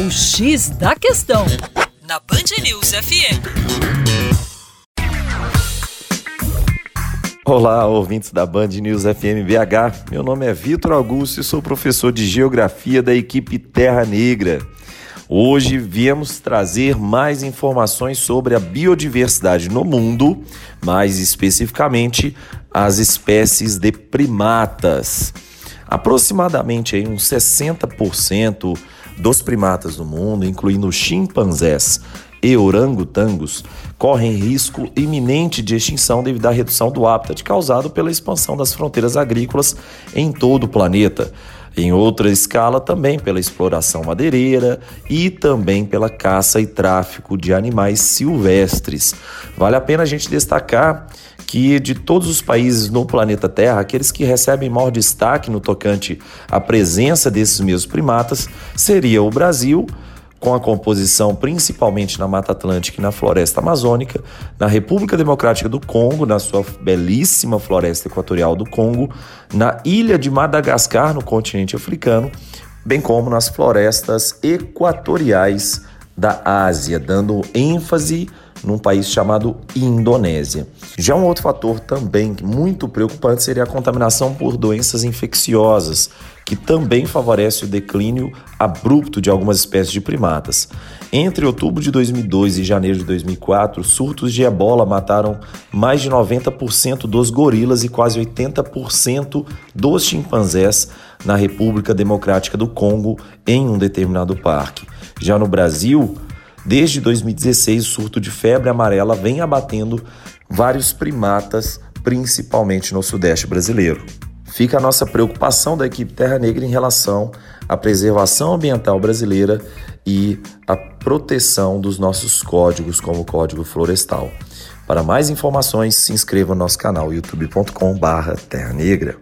O X da Questão, na Band News FM. Olá, ouvintes da Band News FM BH. Meu nome é Vitor Augusto e sou professor de Geografia da equipe Terra Negra. Hoje viemos trazer mais informações sobre a biodiversidade no mundo, mais especificamente as espécies de primatas. Aproximadamente aí, uns 60% dos primatas no mundo, incluindo chimpanzés e orangotangos, correm risco iminente de extinção devido à redução do hábitat causado pela expansão das fronteiras agrícolas em todo o planeta. Em outra escala, também pela exploração madeireira e também pela caça e tráfico de animais silvestres. Vale a pena a gente destacar que de todos os países no planeta Terra, aqueles que recebem maior destaque no tocante à presença desses mesmos primatas seria o Brasil, com a composição principalmente na Mata Atlântica e na Floresta Amazônica, na República Democrática do Congo, na sua belíssima floresta equatorial do Congo, na ilha de Madagascar, no continente africano, bem como nas florestas equatoriais da Ásia, dando ênfase num país chamado Indonésia. Já um outro fator também muito preocupante seria a contaminação por doenças infecciosas, que também favorece o declínio abrupto de algumas espécies de primatas. Entre outubro de 2002 e janeiro de 2004, surtos de ebola mataram mais de 90% dos gorilas e quase 80% dos chimpanzés na República Democrática do Congo em um determinado parque. Já no Brasil, Desde 2016, o surto de febre amarela vem abatendo vários primatas, principalmente no Sudeste brasileiro. Fica a nossa preocupação da equipe Terra Negra em relação à preservação ambiental brasileira e à proteção dos nossos códigos, como o Código Florestal. Para mais informações, se inscreva no nosso canal youtube.com/terra negra.